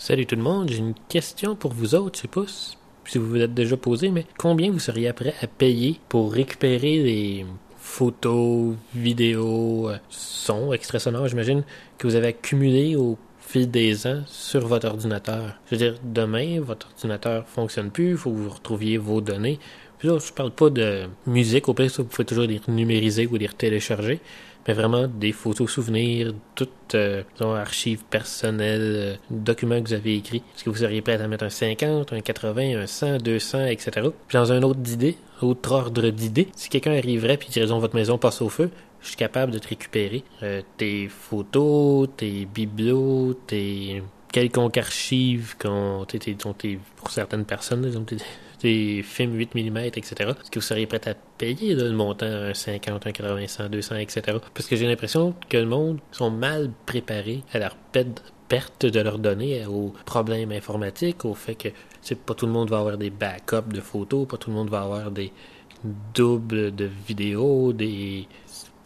Salut tout le monde, j'ai une question pour vous autres, je sais si vous vous êtes déjà posé, mais combien vous seriez prêt à payer pour récupérer des photos, vidéos, euh, sons, extraits sonores, j'imagine, que vous avez accumulés au fil des ans sur votre ordinateur? Je veux dire, demain, votre ordinateur fonctionne plus, il faut que vous retrouviez vos données. Puis là, je parle pas de musique, au pire, vous pouvez toujours les numériser ou les télécharger mais vraiment des photos souvenirs, toutes euh, archives personnelles, euh, documents que vous avez écrits. Est-ce que vous seriez prêt à mettre un 50, un 80, un 100, 200, etc. Puis dans un autre d'idée, autre ordre d'idée, si quelqu'un arriverait puis disons votre maison passe au feu, je suis capable de te récupérer euh, tes photos, tes biblios, tes quelconques archives qu'on, pour certaines personnes, des films 8 mm, etc. Est-ce que vous seriez prêt à payer le montant un 50, un 80, 100, 200, etc. Parce que j'ai l'impression que le monde sont mal préparés à la perte de leurs données, aux problèmes informatiques, au fait que pas tout le monde va avoir des backups de photos, pas tout le monde va avoir des doubles de vidéos, des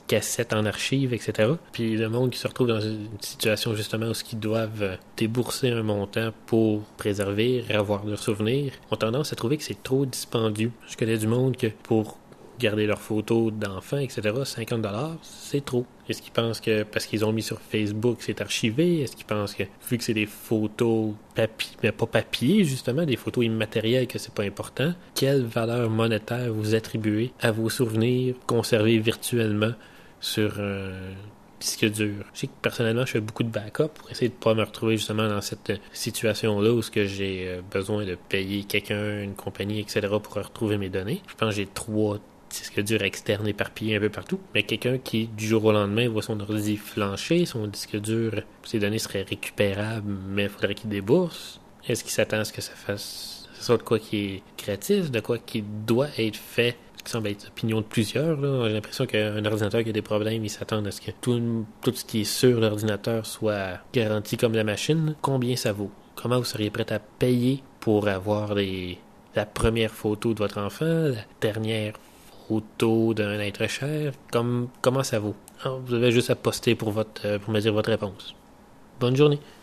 cassettes en archives, etc. Puis le monde qui se retrouve dans une situation justement où ils doivent euh, débourser un montant pour préserver, avoir leurs souvenirs, ont tendance à trouver que c'est trop dispendieux. Je connais du monde que pour garder leurs photos d'enfants, etc., 50 dollars, c'est trop. Est-ce qu'ils pensent que parce qu'ils ont mis sur Facebook, c'est archivé? Est-ce qu'ils pensent que vu que c'est des photos papier, mais pas papier, justement, des photos immatérielles, que c'est pas important, quelle valeur monétaire vous attribuez à vos souvenirs conservés virtuellement sur un disque dur. Je sais que personnellement, je fais beaucoup de backup pour essayer de pas me retrouver justement dans cette situation-là où ce que j'ai euh, besoin de payer quelqu'un, une compagnie, etc. pour retrouver mes données. Je pense que j'ai trois disques durs externes éparpillés un peu partout. Mais quelqu'un qui, du jour au lendemain, voit son ordi flancher, son disque dur, ses données seraient récupérables, mais il faudrait qu'il débourse. Est-ce qu'il s'attend à ce que ça fasse, ça soit de quoi qui est créatif, de quoi qui doit être fait qui semble être l'opinion de plusieurs. J'ai l'impression qu'un ordinateur qui a des problèmes, il s'attend à ce que tout, tout ce qui est sur l'ordinateur soit garanti comme la machine. Combien ça vaut? Comment vous seriez prêt à payer pour avoir la première photo de votre enfant, la dernière photo d'un être cher? Comme, comment ça vaut? vous avez juste à poster pour, votre, pour me dire votre réponse. Bonne journée.